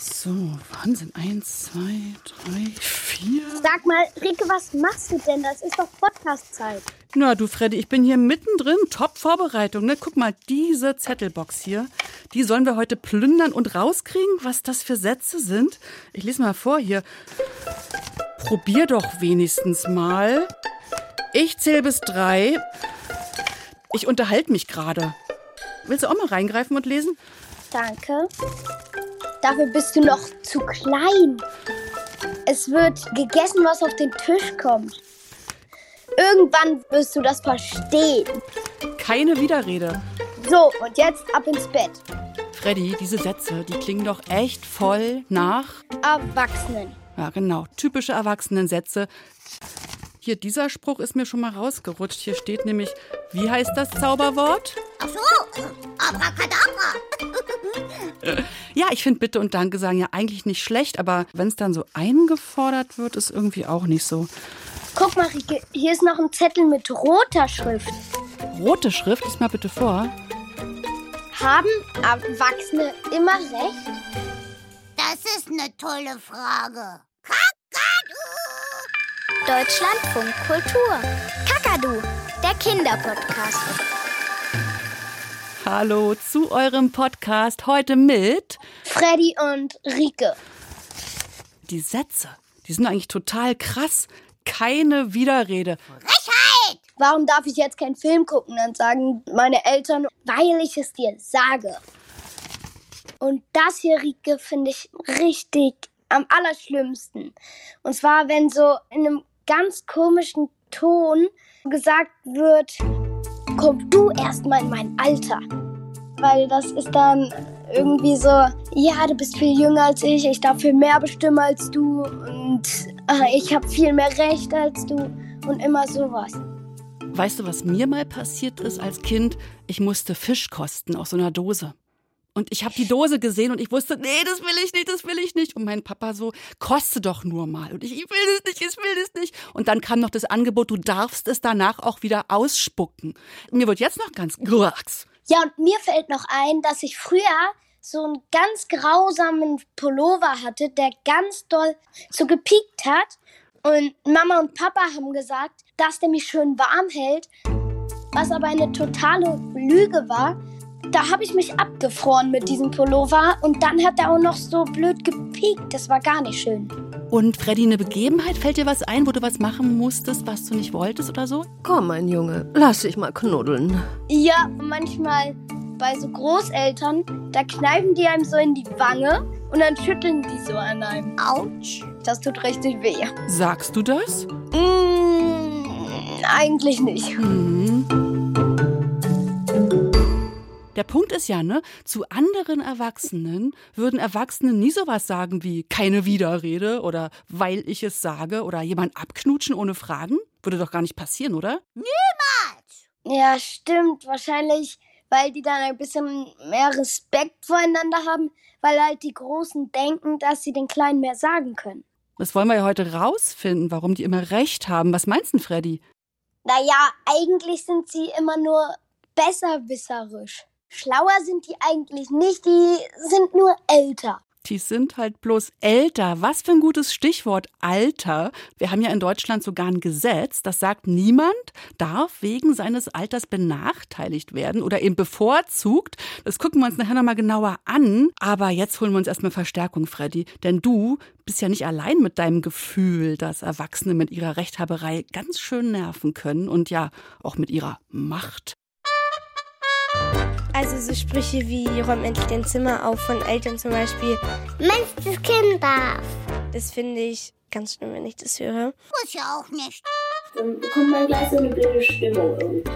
So, Wahnsinn. Eins, zwei, drei, vier. Sag mal, Rike, was machst du denn? Das ist doch Podcast-Zeit. Na, du Freddy, ich bin hier mittendrin. Top-Vorbereitung. Ne? Guck mal, diese Zettelbox hier, die sollen wir heute plündern und rauskriegen, was das für Sätze sind. Ich lese mal vor hier. Probier doch wenigstens mal. Ich zähle bis drei. Ich unterhalte mich gerade. Willst du auch mal reingreifen und lesen? Danke. Dafür bist du noch zu klein. Es wird gegessen, was auf den Tisch kommt. Irgendwann wirst du das verstehen. Keine Widerrede. So, und jetzt ab ins Bett. Freddy, diese Sätze, die klingen doch echt voll nach. Erwachsenen. Ja, genau. Typische Erwachsenensätze. Hier, dieser Spruch ist mir schon mal rausgerutscht. Hier steht nämlich, wie heißt das Zauberwort? Ach so, Abracadabra. Ja, ich finde Bitte und Danke sagen ja eigentlich nicht schlecht, aber wenn es dann so eingefordert wird, ist irgendwie auch nicht so. Guck mal, Rike, hier ist noch ein Zettel mit roter Schrift. Rote Schrift, lies mal bitte vor. Haben Erwachsene immer recht? Das ist eine tolle Frage. Deutschlandfunk Kultur. Kakadu, der Kinderpodcast. Hallo zu eurem Podcast heute mit. Freddy und Rike. Die Sätze, die sind eigentlich total krass. Keine Widerrede. Frechheit! Warum darf ich jetzt keinen Film gucken? Dann sagen meine Eltern, weil ich es dir sage. Und das hier, Rike, finde ich richtig am allerschlimmsten. Und zwar, wenn so in einem ganz komischen Ton gesagt wird, komm du erstmal in mein Alter. Weil das ist dann irgendwie so, ja, du bist viel jünger als ich, ich darf viel mehr bestimmen als du und äh, ich habe viel mehr Recht als du und immer sowas. Weißt du, was mir mal passiert ist als Kind? Ich musste Fisch kosten aus so einer Dose. Und ich habe die Dose gesehen und ich wusste, nee, das will ich nicht, das will ich nicht. Und mein Papa so, koste doch nur mal. Und ich, ich will das nicht, ich will das nicht. Und dann kam noch das Angebot, du darfst es danach auch wieder ausspucken. Mir wird jetzt noch ganz grux. Ja, und mir fällt noch ein, dass ich früher so einen ganz grausamen Pullover hatte, der ganz doll so gepiekt hat. Und Mama und Papa haben gesagt, dass der mich schön warm hält, was aber eine totale Lüge war. Da habe ich mich abgefroren mit diesem Pullover und dann hat er auch noch so blöd gepiekt. Das war gar nicht schön. Und Freddy, eine Begebenheit, fällt dir was ein, wo du was machen musstest, was du nicht wolltest oder so? Komm, mein Junge, lass dich mal knuddeln. Ja, manchmal bei so Großeltern, da kneifen die einem so in die Wange und dann schütteln die so an einem. Autsch. Das tut richtig weh. Sagst du das? Mm, eigentlich nicht. Hm. Der Punkt ist ja, ne, zu anderen Erwachsenen würden Erwachsene nie sowas sagen wie keine Widerrede oder weil ich es sage oder jemand abknutschen ohne Fragen. Würde doch gar nicht passieren, oder? Ja, stimmt. Wahrscheinlich, weil die dann ein bisschen mehr Respekt voreinander haben, weil halt die Großen denken, dass sie den Kleinen mehr sagen können. Das wollen wir ja heute rausfinden, warum die immer recht haben. Was meinst du, Freddy? Naja, eigentlich sind sie immer nur besserwisserisch. Schlauer sind die eigentlich nicht, die sind nur älter. Die sind halt bloß älter. Was für ein gutes Stichwort, Alter. Wir haben ja in Deutschland sogar ein Gesetz, das sagt, niemand darf wegen seines Alters benachteiligt werden oder eben bevorzugt. Das gucken wir uns nachher nochmal genauer an. Aber jetzt holen wir uns erstmal Verstärkung, Freddy. Denn du bist ja nicht allein mit deinem Gefühl, dass Erwachsene mit ihrer Rechthaberei ganz schön nerven können und ja auch mit ihrer Macht. Also so Sprüche wie räum endlich dein Zimmer auf von Eltern zum Beispiel, Mensch, das Kind darf. das finde ich ganz schlimm, wenn ich das höre. Muss ja auch nicht. Dann bekommt man gleich so eine blöde Stimmung irgendwie.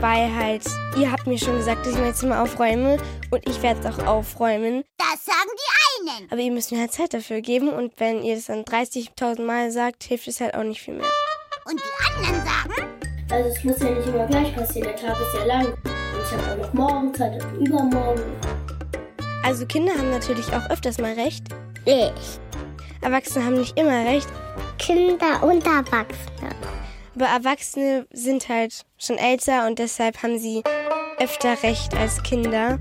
Weil halt, ihr habt mir schon gesagt, dass ich mein Zimmer aufräume und ich werde es auch aufräumen. Das sagen die einen. Aber ihr müsst mir halt Zeit dafür geben und wenn ihr das dann 30.000 Mal sagt, hilft es halt auch nicht viel mehr. Und die anderen sagen, Also es muss ja nicht immer gleich passieren, der Tag ist ja lang. Ich habe auch noch morgen Zeit und übermorgen. Also Kinder haben natürlich auch öfters mal recht. ich. Erwachsene haben nicht immer recht. Kinder und Erwachsene. Aber Erwachsene sind halt schon älter und deshalb haben sie öfter recht als Kinder.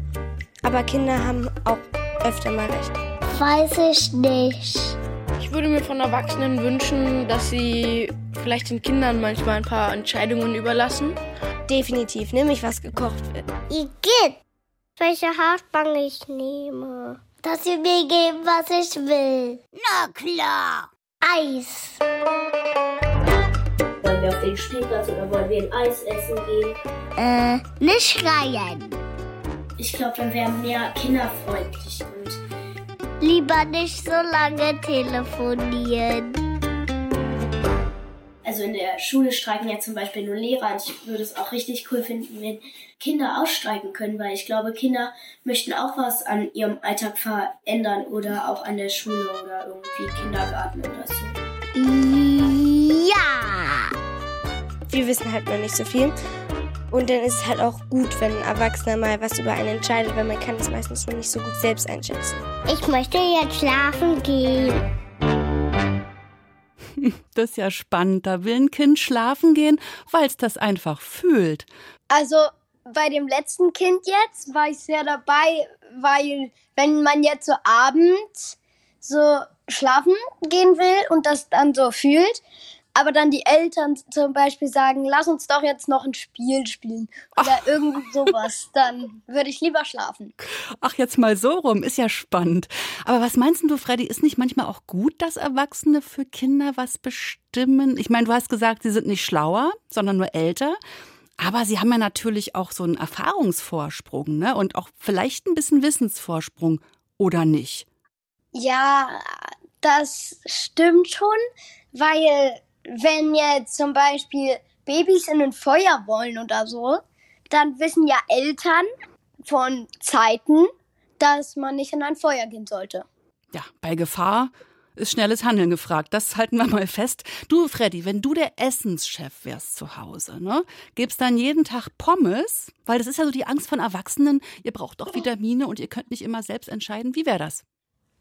Aber Kinder haben auch öfter mal recht. Weiß ich nicht. Ich würde mir von Erwachsenen wünschen, dass sie vielleicht den Kindern manchmal ein paar Entscheidungen überlassen. Definitiv, nämlich was gekocht wird. Igitt, welche Haarstange ich nehme. Dass sie mir geben, was ich will. Na klar. Eis. Wollen wir auf den Spielplatz oder wollen wir ein Eis essen gehen? Äh, nicht schreien. Ich glaube, dann wären mehr kinderfreundlich und Lieber nicht so lange telefonieren. Also in der Schule streiken ja zum Beispiel nur Lehrer und ich würde es auch richtig cool finden, wenn Kinder ausstreiken können, weil ich glaube, Kinder möchten auch was an ihrem Alltag verändern oder auch an der Schule oder irgendwie Kindergarten oder so. Ja. Wir wissen halt noch nicht so viel. Und dann ist es halt auch gut, wenn ein Erwachsener mal was über einen entscheidet, weil man kann es meistens noch nicht so gut selbst einschätzen. Ich möchte jetzt schlafen gehen. Das ist ja spannend. Da will ein Kind schlafen gehen, weil es das einfach fühlt. Also bei dem letzten Kind jetzt war ich sehr dabei, weil wenn man jetzt so abends so schlafen gehen will und das dann so fühlt, aber dann die Eltern zum Beispiel sagen, lass uns doch jetzt noch ein Spiel spielen oder irgendwie sowas, dann würde ich lieber schlafen. Ach, jetzt mal so rum, ist ja spannend. Aber was meinst du, Freddy, ist nicht manchmal auch gut, dass Erwachsene für Kinder was bestimmen? Ich meine, du hast gesagt, sie sind nicht schlauer, sondern nur älter. Aber sie haben ja natürlich auch so einen Erfahrungsvorsprung, ne? Und auch vielleicht ein bisschen Wissensvorsprung, oder nicht? Ja, das stimmt schon, weil wenn jetzt zum Beispiel Babys in ein Feuer wollen oder so, dann wissen ja Eltern von Zeiten, dass man nicht in ein Feuer gehen sollte. Ja, bei Gefahr ist schnelles Handeln gefragt. Das halten wir mal fest. Du, Freddy, wenn du der Essenschef wärst zu Hause, ne, gibst dann jeden Tag Pommes, weil das ist ja so die Angst von Erwachsenen. Ihr braucht doch Vitamine und ihr könnt nicht immer selbst entscheiden. Wie wäre das?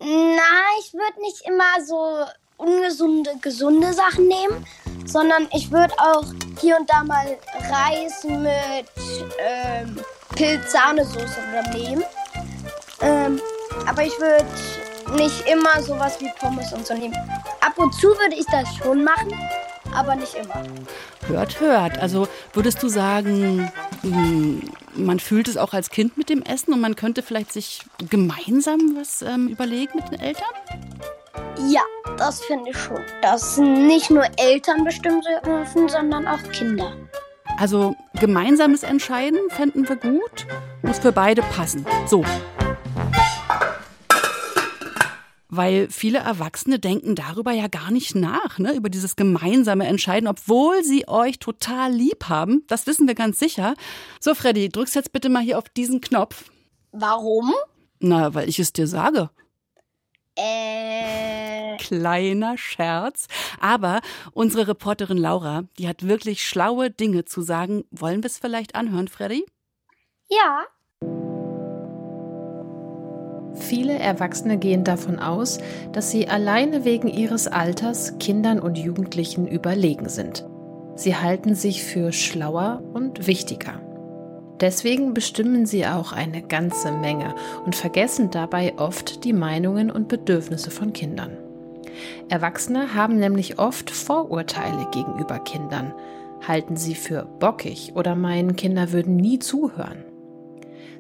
Na, ich würde nicht immer so ungesunde, gesunde Sachen nehmen, sondern ich würde auch hier und da mal Reis mit ähm, Pilz-Sahnesoße nehmen. Ähm, aber ich würde nicht immer sowas wie Pommes und so nehmen. Ab und zu würde ich das schon machen, aber nicht immer. Hört, hört. Also würdest du sagen, hm, man fühlt es auch als Kind mit dem Essen und man könnte vielleicht sich gemeinsam was ähm, überlegen mit den Eltern? Ja, das finde ich schon. Dass nicht nur Eltern bestimmen dürfen, sondern auch Kinder. Also gemeinsames Entscheiden fänden wir gut, muss für beide passen. So. Weil viele Erwachsene denken darüber ja gar nicht nach, ne? über dieses gemeinsame Entscheiden, obwohl sie euch total lieb haben. Das wissen wir ganz sicher. So, Freddy, drückst jetzt bitte mal hier auf diesen Knopf. Warum? Na, weil ich es dir sage. Äh. Kleiner Scherz. Aber unsere Reporterin Laura, die hat wirklich schlaue Dinge zu sagen. Wollen wir es vielleicht anhören, Freddy? Ja. Viele Erwachsene gehen davon aus, dass sie alleine wegen ihres Alters Kindern und Jugendlichen überlegen sind. Sie halten sich für schlauer und wichtiger. Deswegen bestimmen sie auch eine ganze Menge und vergessen dabei oft die Meinungen und Bedürfnisse von Kindern. Erwachsene haben nämlich oft Vorurteile gegenüber Kindern, halten sie für bockig oder meinen, Kinder würden nie zuhören.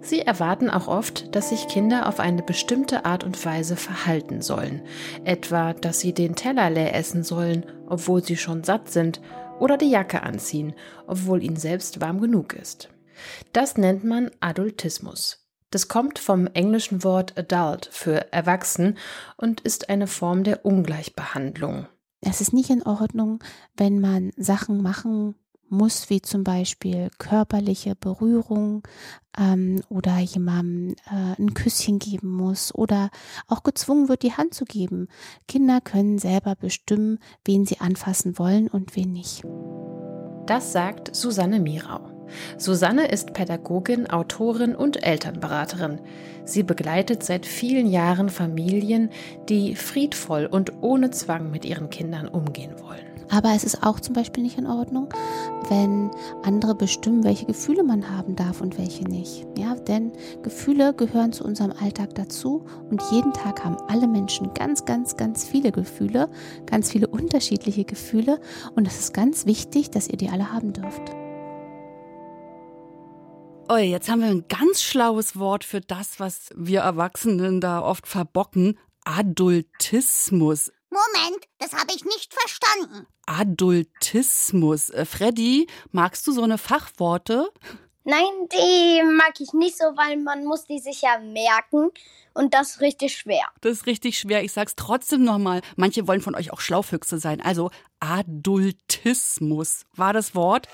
Sie erwarten auch oft, dass sich Kinder auf eine bestimmte Art und Weise verhalten sollen, etwa, dass sie den Teller leer essen sollen, obwohl sie schon satt sind, oder die Jacke anziehen, obwohl ihnen selbst warm genug ist. Das nennt man Adultismus. Das kommt vom englischen Wort adult für erwachsen und ist eine Form der Ungleichbehandlung. Es ist nicht in Ordnung, wenn man Sachen machen muss, wie zum Beispiel körperliche Berührung ähm, oder jemandem äh, ein Küsschen geben muss oder auch gezwungen wird, die Hand zu geben. Kinder können selber bestimmen, wen sie anfassen wollen und wen nicht. Das sagt Susanne Mirau. Susanne ist Pädagogin, Autorin und Elternberaterin. Sie begleitet seit vielen Jahren Familien, die friedvoll und ohne Zwang mit ihren Kindern umgehen wollen. Aber es ist auch zum Beispiel nicht in Ordnung, wenn andere bestimmen, welche Gefühle man haben darf und welche nicht. Ja, denn Gefühle gehören zu unserem Alltag dazu und jeden Tag haben alle Menschen ganz, ganz, ganz viele Gefühle, ganz viele unterschiedliche Gefühle und es ist ganz wichtig, dass ihr die alle haben dürft. Oh, jetzt haben wir ein ganz schlaues Wort für das, was wir Erwachsenen da oft verbocken. Adultismus. Moment, das habe ich nicht verstanden. Adultismus. Äh, Freddy, magst du so eine Fachworte? Nein, die mag ich nicht so, weil man muss die sich ja merken und das ist richtig schwer. Das ist richtig schwer. Ich sag's trotzdem nochmal. Manche wollen von euch auch Schlaufüchse sein. Also Adultismus war das Wort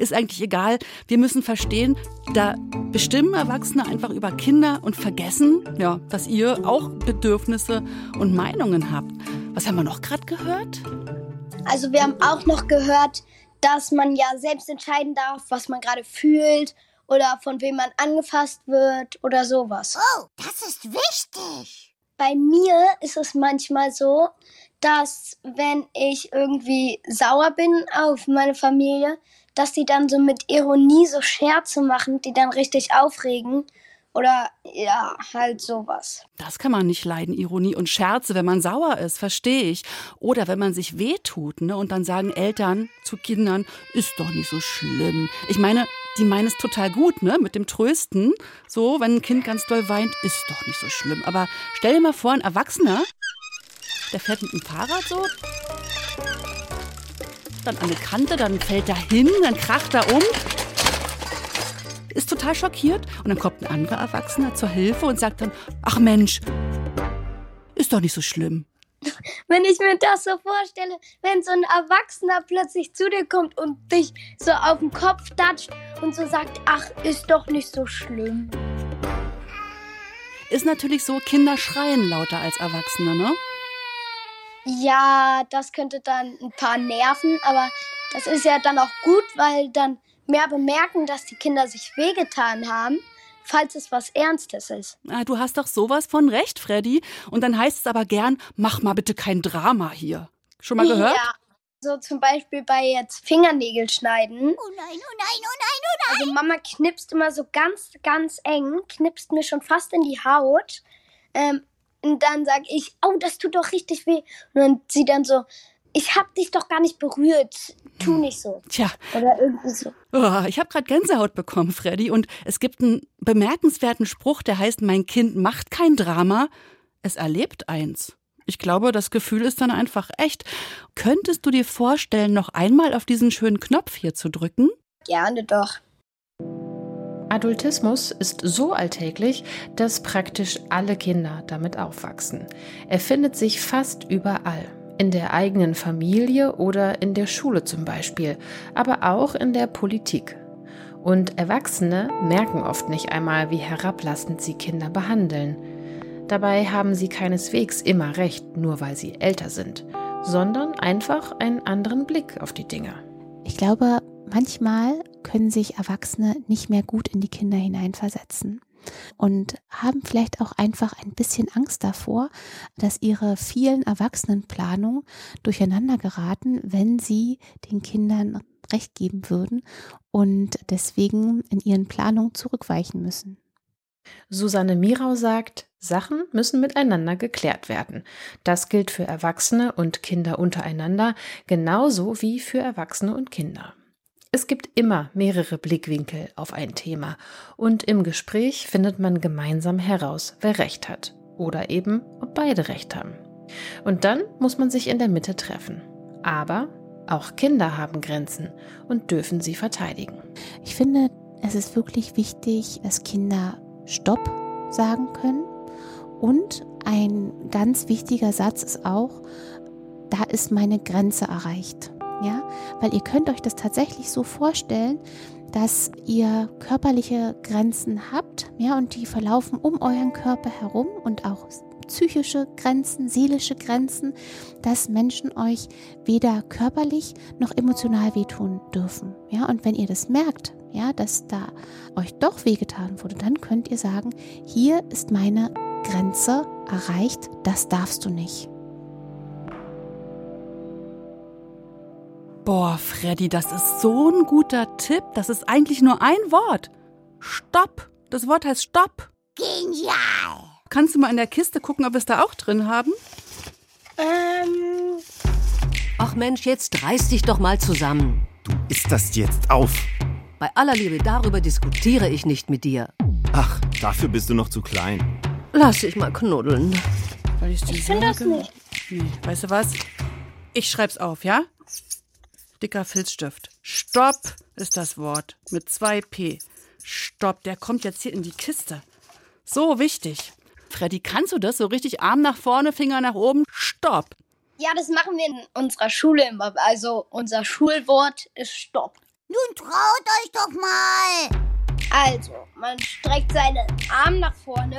ist eigentlich egal. Wir müssen verstehen, da bestimmen Erwachsene einfach über Kinder und vergessen, ja, dass ihr auch Bedürfnisse und Meinungen habt. Was haben wir noch gerade gehört? Also wir haben auch noch gehört, dass man ja selbst entscheiden darf, was man gerade fühlt oder von wem man angefasst wird oder sowas. Oh, das ist wichtig. Bei mir ist es manchmal so, dass wenn ich irgendwie sauer bin auf meine Familie, dass die dann so mit Ironie so Scherze machen, die dann richtig aufregen. Oder ja, halt sowas. Das kann man nicht leiden, Ironie und Scherze, wenn man sauer ist, verstehe ich. Oder wenn man sich wehtut, ne? Und dann sagen Eltern zu Kindern, ist doch nicht so schlimm. Ich meine, die meinen es total gut, ne? Mit dem Trösten. So, wenn ein Kind ganz doll weint, ist doch nicht so schlimm. Aber stell dir mal vor, ein Erwachsener, der fährt mit dem Fahrrad so dann an eine Kante, dann fällt er hin, dann kracht er um. Ist total schockiert und dann kommt ein anderer Erwachsener zur Hilfe und sagt dann, ach Mensch, ist doch nicht so schlimm. Wenn ich mir das so vorstelle, wenn so ein Erwachsener plötzlich zu dir kommt und dich so auf den Kopf datscht und so sagt, ach, ist doch nicht so schlimm. Ist natürlich so, Kinder schreien lauter als Erwachsene, ne? Ja, das könnte dann ein paar nerven, aber das ist ja dann auch gut, weil dann mehr bemerken, dass die Kinder sich wehgetan haben, falls es was Ernstes ist. Ah, du hast doch sowas von recht, Freddy. Und dann heißt es aber gern, mach mal bitte kein Drama hier. Schon mal gehört? Ja. So zum Beispiel bei jetzt Fingernägel schneiden. Oh nein, oh nein, oh nein, oh nein. Also Mama knipst immer so ganz, ganz eng, knipst mir schon fast in die Haut. Ähm, und dann sage ich, oh, das tut doch richtig weh. Und dann sie dann so, ich hab dich doch gar nicht berührt. Tu hm. nicht so. Tja. Oder irgendwie so. Oh, ich habe gerade Gänsehaut bekommen, Freddy. Und es gibt einen bemerkenswerten Spruch, der heißt, mein Kind macht kein Drama, es erlebt eins. Ich glaube, das Gefühl ist dann einfach echt. Könntest du dir vorstellen, noch einmal auf diesen schönen Knopf hier zu drücken? Gerne doch. Adultismus ist so alltäglich, dass praktisch alle Kinder damit aufwachsen. Er findet sich fast überall. In der eigenen Familie oder in der Schule zum Beispiel, aber auch in der Politik. Und Erwachsene merken oft nicht einmal, wie herablassend sie Kinder behandeln. Dabei haben sie keineswegs immer recht, nur weil sie älter sind, sondern einfach einen anderen Blick auf die Dinge. Ich glaube, manchmal können sich Erwachsene nicht mehr gut in die Kinder hineinversetzen und haben vielleicht auch einfach ein bisschen Angst davor, dass ihre vielen Erwachsenenplanungen durcheinander geraten, wenn sie den Kindern Recht geben würden und deswegen in ihren Planungen zurückweichen müssen. Susanne Mirau sagt, Sachen müssen miteinander geklärt werden. Das gilt für Erwachsene und Kinder untereinander genauso wie für Erwachsene und Kinder. Es gibt immer mehrere Blickwinkel auf ein Thema und im Gespräch findet man gemeinsam heraus, wer recht hat oder eben, ob beide recht haben. Und dann muss man sich in der Mitte treffen. Aber auch Kinder haben Grenzen und dürfen sie verteidigen. Ich finde, es ist wirklich wichtig, dass Kinder Stopp sagen können. Und ein ganz wichtiger Satz ist auch, da ist meine Grenze erreicht. Ja, weil ihr könnt euch das tatsächlich so vorstellen, dass ihr körperliche Grenzen habt, ja, und die verlaufen um euren Körper herum und auch psychische Grenzen, seelische Grenzen, dass Menschen euch weder körperlich noch emotional wehtun dürfen. Ja, und wenn ihr das merkt, ja, dass da euch doch wehgetan wurde, dann könnt ihr sagen, hier ist meine Grenze erreicht, das darfst du nicht. Freddy, das ist so ein guter Tipp. Das ist eigentlich nur ein Wort. Stopp. Das Wort heißt Stopp. Genial. Kannst du mal in der Kiste gucken, ob wir es da auch drin haben? Ähm, Ach Mensch, jetzt reiß dich doch mal zusammen. Du isst das jetzt auf. Bei aller Liebe, darüber diskutiere ich nicht mit dir. Ach, dafür bist du noch zu klein. Lass dich mal knuddeln. Weil ich ich finde das nicht. Nee, weißt du was? Ich schreib's auf, ja? Dicker Filzstift. Stopp ist das Wort. Mit zwei P. Stopp, der kommt jetzt hier in die Kiste. So wichtig. Freddy, kannst du das? So richtig Arm nach vorne, Finger nach oben. Stopp. Ja, das machen wir in unserer Schule immer. Also unser Schulwort ist Stopp. Nun traut euch doch mal. Also, man streckt seinen Arm nach vorne,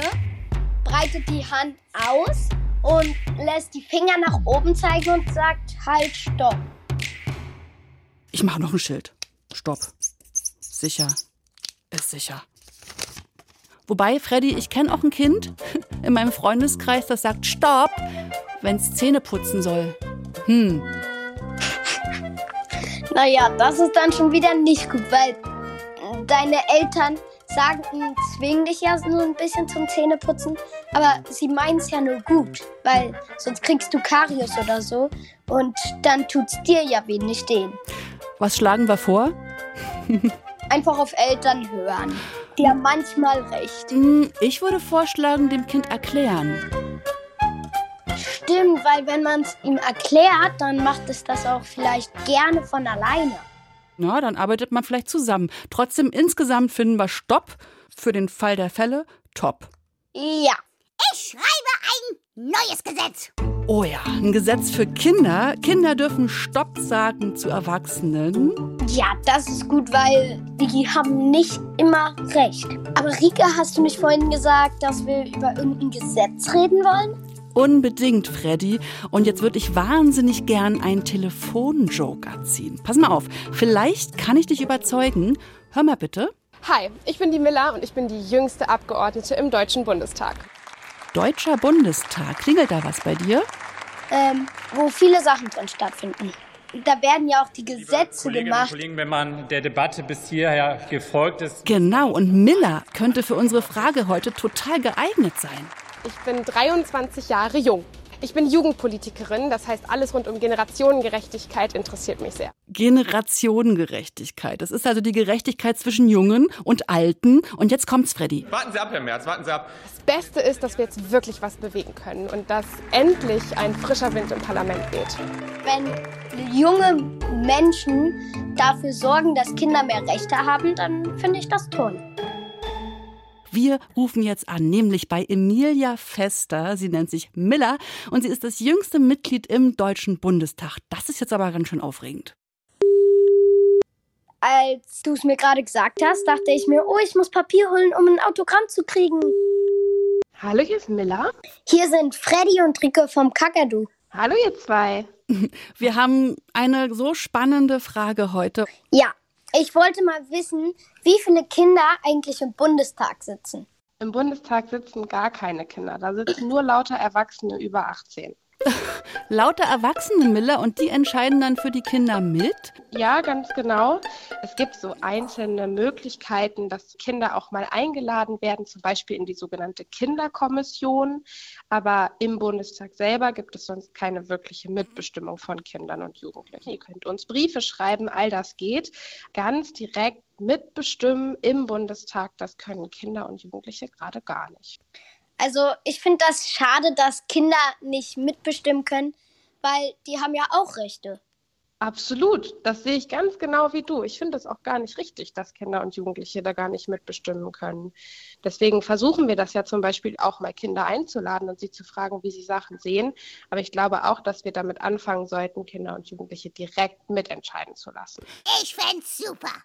breitet die Hand aus und lässt die Finger nach oben zeigen und sagt halt Stopp. Ich mache noch ein Schild. Stopp. Sicher. Ist sicher. Wobei, Freddy, ich kenne auch ein Kind in meinem Freundeskreis, das sagt Stopp, wenn es Zähne putzen soll. Hm. Naja, das ist dann schon wieder nicht gut, weil deine Eltern sagen, zwingen dich ja so ein bisschen zum Zähneputzen, aber sie meinen es ja nur gut, weil sonst kriegst du Karius oder so und dann tut's dir ja weh, nicht. Was schlagen wir vor? Einfach auf Eltern hören. Die haben manchmal recht. Hm, Ich würde vorschlagen, dem Kind erklären. Stimmt, weil wenn man es ihm erklärt, dann macht es das auch vielleicht gerne von alleine. Na, dann arbeitet man vielleicht zusammen. Trotzdem, insgesamt finden wir Stopp für den Fall der Fälle top. Ja. Ich schreibe ein neues Gesetz. Oh ja, ein Gesetz für Kinder. Kinder dürfen Stopp sagen zu Erwachsenen. Ja, das ist gut, weil die haben nicht immer recht. Aber Rika, hast du nicht vorhin gesagt, dass wir über irgendein Gesetz reden wollen? Unbedingt, Freddy. Und jetzt würde ich wahnsinnig gern einen Telefonjoker ziehen. Pass mal auf, vielleicht kann ich dich überzeugen. Hör mal bitte. Hi, ich bin die Miller und ich bin die jüngste Abgeordnete im Deutschen Bundestag. Deutscher Bundestag. Klingelt da was bei dir? Ähm, wo viele Sachen drin stattfinden. Da werden ja auch die Gesetze Kolleginnen und gemacht. Kollegen, wenn man der Debatte bis hierher gefolgt ist, Genau, und Miller könnte für unsere Frage heute total geeignet sein. Ich bin 23 Jahre jung. Ich bin Jugendpolitikerin, das heißt, alles rund um Generationengerechtigkeit interessiert mich sehr. Generationengerechtigkeit. Das ist also die Gerechtigkeit zwischen Jungen und Alten. Und jetzt kommt's, Freddy. warten Sie ab, Herr Merz, warten Sie ab. Das Beste ist, dass wir jetzt wirklich was bewegen können und dass endlich ein frischer Wind im Parlament weht. Wenn junge Menschen dafür sorgen, dass Kinder mehr Rechte haben, dann finde ich das toll. Wir rufen jetzt an, nämlich bei Emilia Fester. Sie nennt sich Miller und sie ist das jüngste Mitglied im Deutschen Bundestag. Das ist jetzt aber ganz schön aufregend. Als du es mir gerade gesagt hast, dachte ich mir, oh, ich muss Papier holen, um ein Autogramm zu kriegen. Hallo, hier ist Miller. Hier sind Freddy und Rico vom Kakadu. Hallo, ihr zwei. Wir haben eine so spannende Frage heute. Ja, ich wollte mal wissen, wie viele Kinder eigentlich im Bundestag sitzen. Im Bundestag sitzen gar keine Kinder. Da sitzen nur lauter Erwachsene über 18. Lauter Erwachsene, Miller, und die entscheiden dann für die Kinder mit. Ja, ganz genau. Es gibt so einzelne Möglichkeiten, dass Kinder auch mal eingeladen werden, zum Beispiel in die sogenannte Kinderkommission. Aber im Bundestag selber gibt es sonst keine wirkliche Mitbestimmung von Kindern und Jugendlichen. Ihr könnt uns Briefe schreiben, all das geht. Ganz direkt mitbestimmen im Bundestag, das können Kinder und Jugendliche gerade gar nicht. Also ich finde das schade, dass Kinder nicht mitbestimmen können, weil die haben ja auch Rechte. Absolut, das sehe ich ganz genau wie du. Ich finde es auch gar nicht richtig, dass Kinder und Jugendliche da gar nicht mitbestimmen können. Deswegen versuchen wir das ja zum Beispiel auch mal Kinder einzuladen und sie zu fragen, wie sie Sachen sehen. Aber ich glaube auch, dass wir damit anfangen sollten, Kinder und Jugendliche direkt mitentscheiden zu lassen. Ich fänd's super.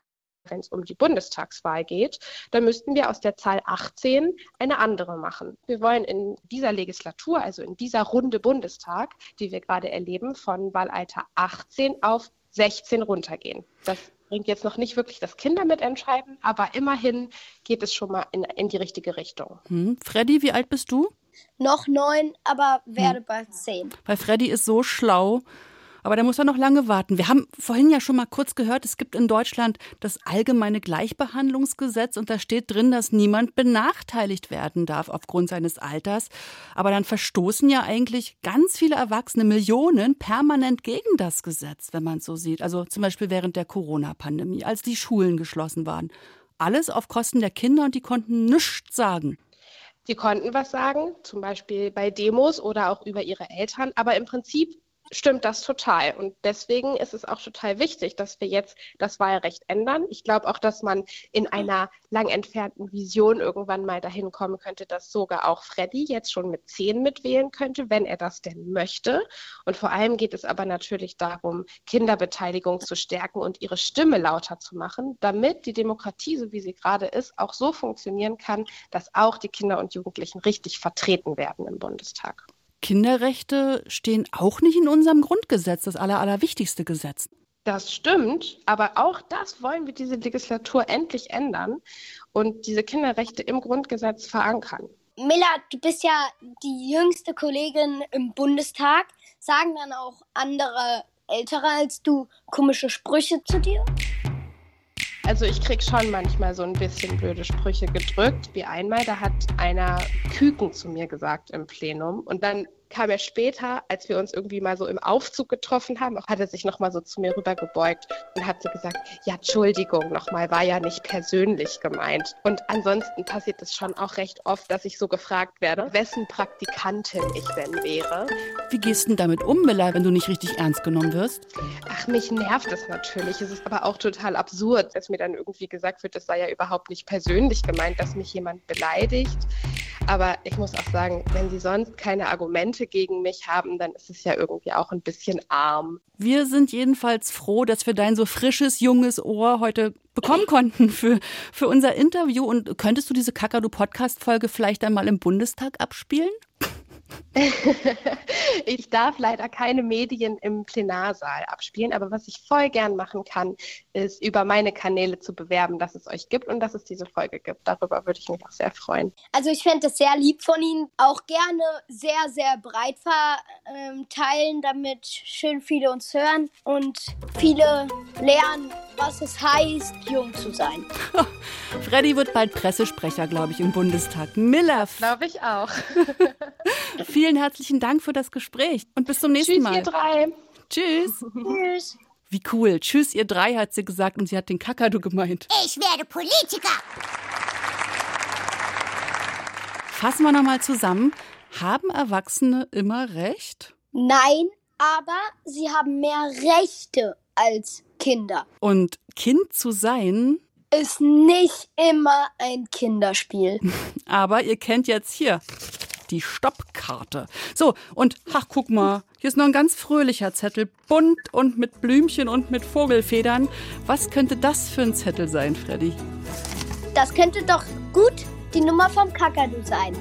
Wenn es um die Bundestagswahl geht, dann müssten wir aus der Zahl 18 eine andere machen. Wir wollen in dieser Legislatur, also in dieser Runde Bundestag, die wir gerade erleben, von Wahlalter 18 auf 16 runtergehen. Das bringt jetzt noch nicht wirklich das Kinder mitentscheiden, aber immerhin geht es schon mal in, in die richtige Richtung. Hm. Freddy, wie alt bist du? Noch neun, aber werde bald zehn. Weil Freddy ist so schlau. Aber da muss er noch lange warten. Wir haben vorhin ja schon mal kurz gehört, es gibt in Deutschland das allgemeine Gleichbehandlungsgesetz und da steht drin, dass niemand benachteiligt werden darf aufgrund seines Alters. Aber dann verstoßen ja eigentlich ganz viele Erwachsene, Millionen, permanent gegen das Gesetz, wenn man es so sieht. Also zum Beispiel während der Corona-Pandemie, als die Schulen geschlossen waren. Alles auf Kosten der Kinder und die konnten nichts sagen. Die konnten was sagen, zum Beispiel bei Demos oder auch über ihre Eltern, aber im Prinzip stimmt das total. Und deswegen ist es auch total wichtig, dass wir jetzt das Wahlrecht ändern. Ich glaube auch, dass man in einer lang entfernten Vision irgendwann mal dahin kommen könnte, dass sogar auch Freddy jetzt schon mit zehn mitwählen könnte, wenn er das denn möchte. Und vor allem geht es aber natürlich darum, Kinderbeteiligung zu stärken und ihre Stimme lauter zu machen, damit die Demokratie, so wie sie gerade ist, auch so funktionieren kann, dass auch die Kinder und Jugendlichen richtig vertreten werden im Bundestag. Kinderrechte stehen auch nicht in unserem Grundgesetz, das aller, allerwichtigste Gesetz. Das stimmt, aber auch das wollen wir diese Legislatur endlich ändern und diese Kinderrechte im Grundgesetz verankern. Milla, du bist ja die jüngste Kollegin im Bundestag. Sagen dann auch andere Ältere als du komische Sprüche zu dir? Also ich krieg schon manchmal so ein bisschen blöde Sprüche gedrückt, wie einmal, da hat einer Küken zu mir gesagt im Plenum und dann kam er später, als wir uns irgendwie mal so im Aufzug getroffen haben, hat er sich nochmal so zu mir rübergebeugt und hat so gesagt, ja, Entschuldigung nochmal, war ja nicht persönlich gemeint. Und ansonsten passiert es schon auch recht oft, dass ich so gefragt werde, wessen Praktikantin ich denn wäre. Wie gehst du denn damit um, Miller, wenn du nicht richtig ernst genommen wirst? Ach, mich nervt es natürlich. Es ist aber auch total absurd, dass mir dann irgendwie gesagt wird, das sei ja überhaupt nicht persönlich gemeint, dass mich jemand beleidigt. Aber ich muss auch sagen, wenn sie sonst keine Argumente gegen mich haben, dann ist es ja irgendwie auch ein bisschen arm. Wir sind jedenfalls froh, dass wir dein so frisches, junges Ohr heute bekommen konnten für, für unser Interview. Und könntest du diese Kakadu-Podcast-Folge vielleicht einmal im Bundestag abspielen? ich darf leider keine Medien im Plenarsaal abspielen, aber was ich voll gern machen kann, ist über meine Kanäle zu bewerben, dass es euch gibt und dass es diese Folge gibt. Darüber würde ich mich auch sehr freuen. Also ich fände es sehr lieb von Ihnen. Auch gerne sehr, sehr breit verteilen, damit schön viele uns hören und viele lernen, was es heißt, jung zu sein. Freddy wird bald Pressesprecher, glaube ich, im Bundestag. Miller. Glaube ich auch. Vielen herzlichen Dank für das Gespräch und bis zum nächsten Tschüss, Mal. Tschüss, ihr drei. Tschüss. Tschüss. Wie cool. Tschüss, ihr drei, hat sie gesagt und sie hat den Kakadu gemeint. Ich werde Politiker. Fassen wir nochmal zusammen. Haben Erwachsene immer recht? Nein, aber sie haben mehr Rechte als Kinder. Und Kind zu sein ist nicht immer ein Kinderspiel. Aber ihr kennt jetzt hier die Stoppkarte. So, und ach, guck mal, hier ist noch ein ganz fröhlicher Zettel, bunt und mit Blümchen und mit Vogelfedern. Was könnte das für ein Zettel sein, Freddy? Das könnte doch gut die Nummer vom Kakadu sein.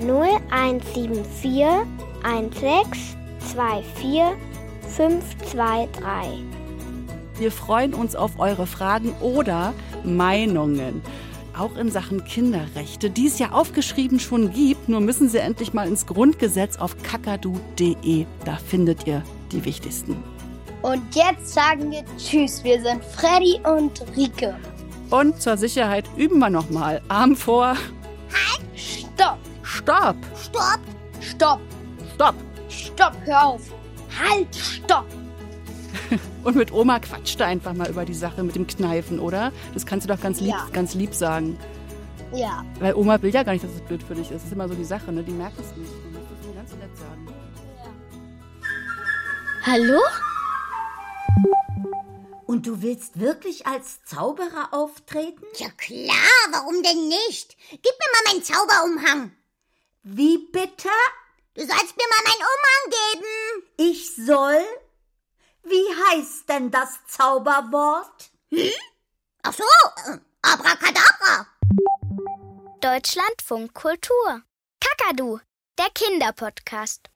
0174 16 24 523. Wir freuen uns auf eure Fragen oder Meinungen. Auch in Sachen Kinderrechte, die es ja aufgeschrieben schon gibt, nur müssen sie endlich mal ins Grundgesetz auf kakadu.de. Da findet ihr die wichtigsten. Und jetzt sagen wir Tschüss. Wir sind Freddy und Rike. Und zur Sicherheit üben wir nochmal. Arm vor. Halt! Stopp! Stopp! Stopp! Stopp! Stopp! Stopp! Hör auf! Halt! Stopp! Und mit Oma quatscht er einfach mal über die Sache mit dem Kneifen, oder? Das kannst du doch ganz lieb, Ja. ganz lieb sagen. Ja. Weil Oma will ja gar nicht, dass es blöd für dich ist. Das ist immer so die Sache, ne? Die merkt es nicht. Du musst es ihm ganz nett sagen. Hallo? Und du willst wirklich als Zauberer auftreten? Ja klar, warum denn nicht? Gib mir mal meinen Zauberumhang. Wie bitte? Du sollst mir mal meinen Umhang geben. Ich soll? Wie heißt denn das Zauberwort? Hm? Ach so, äh, Abracadabra. Deutschlandfunk Kultur. Kakadu, der Kinderpodcast.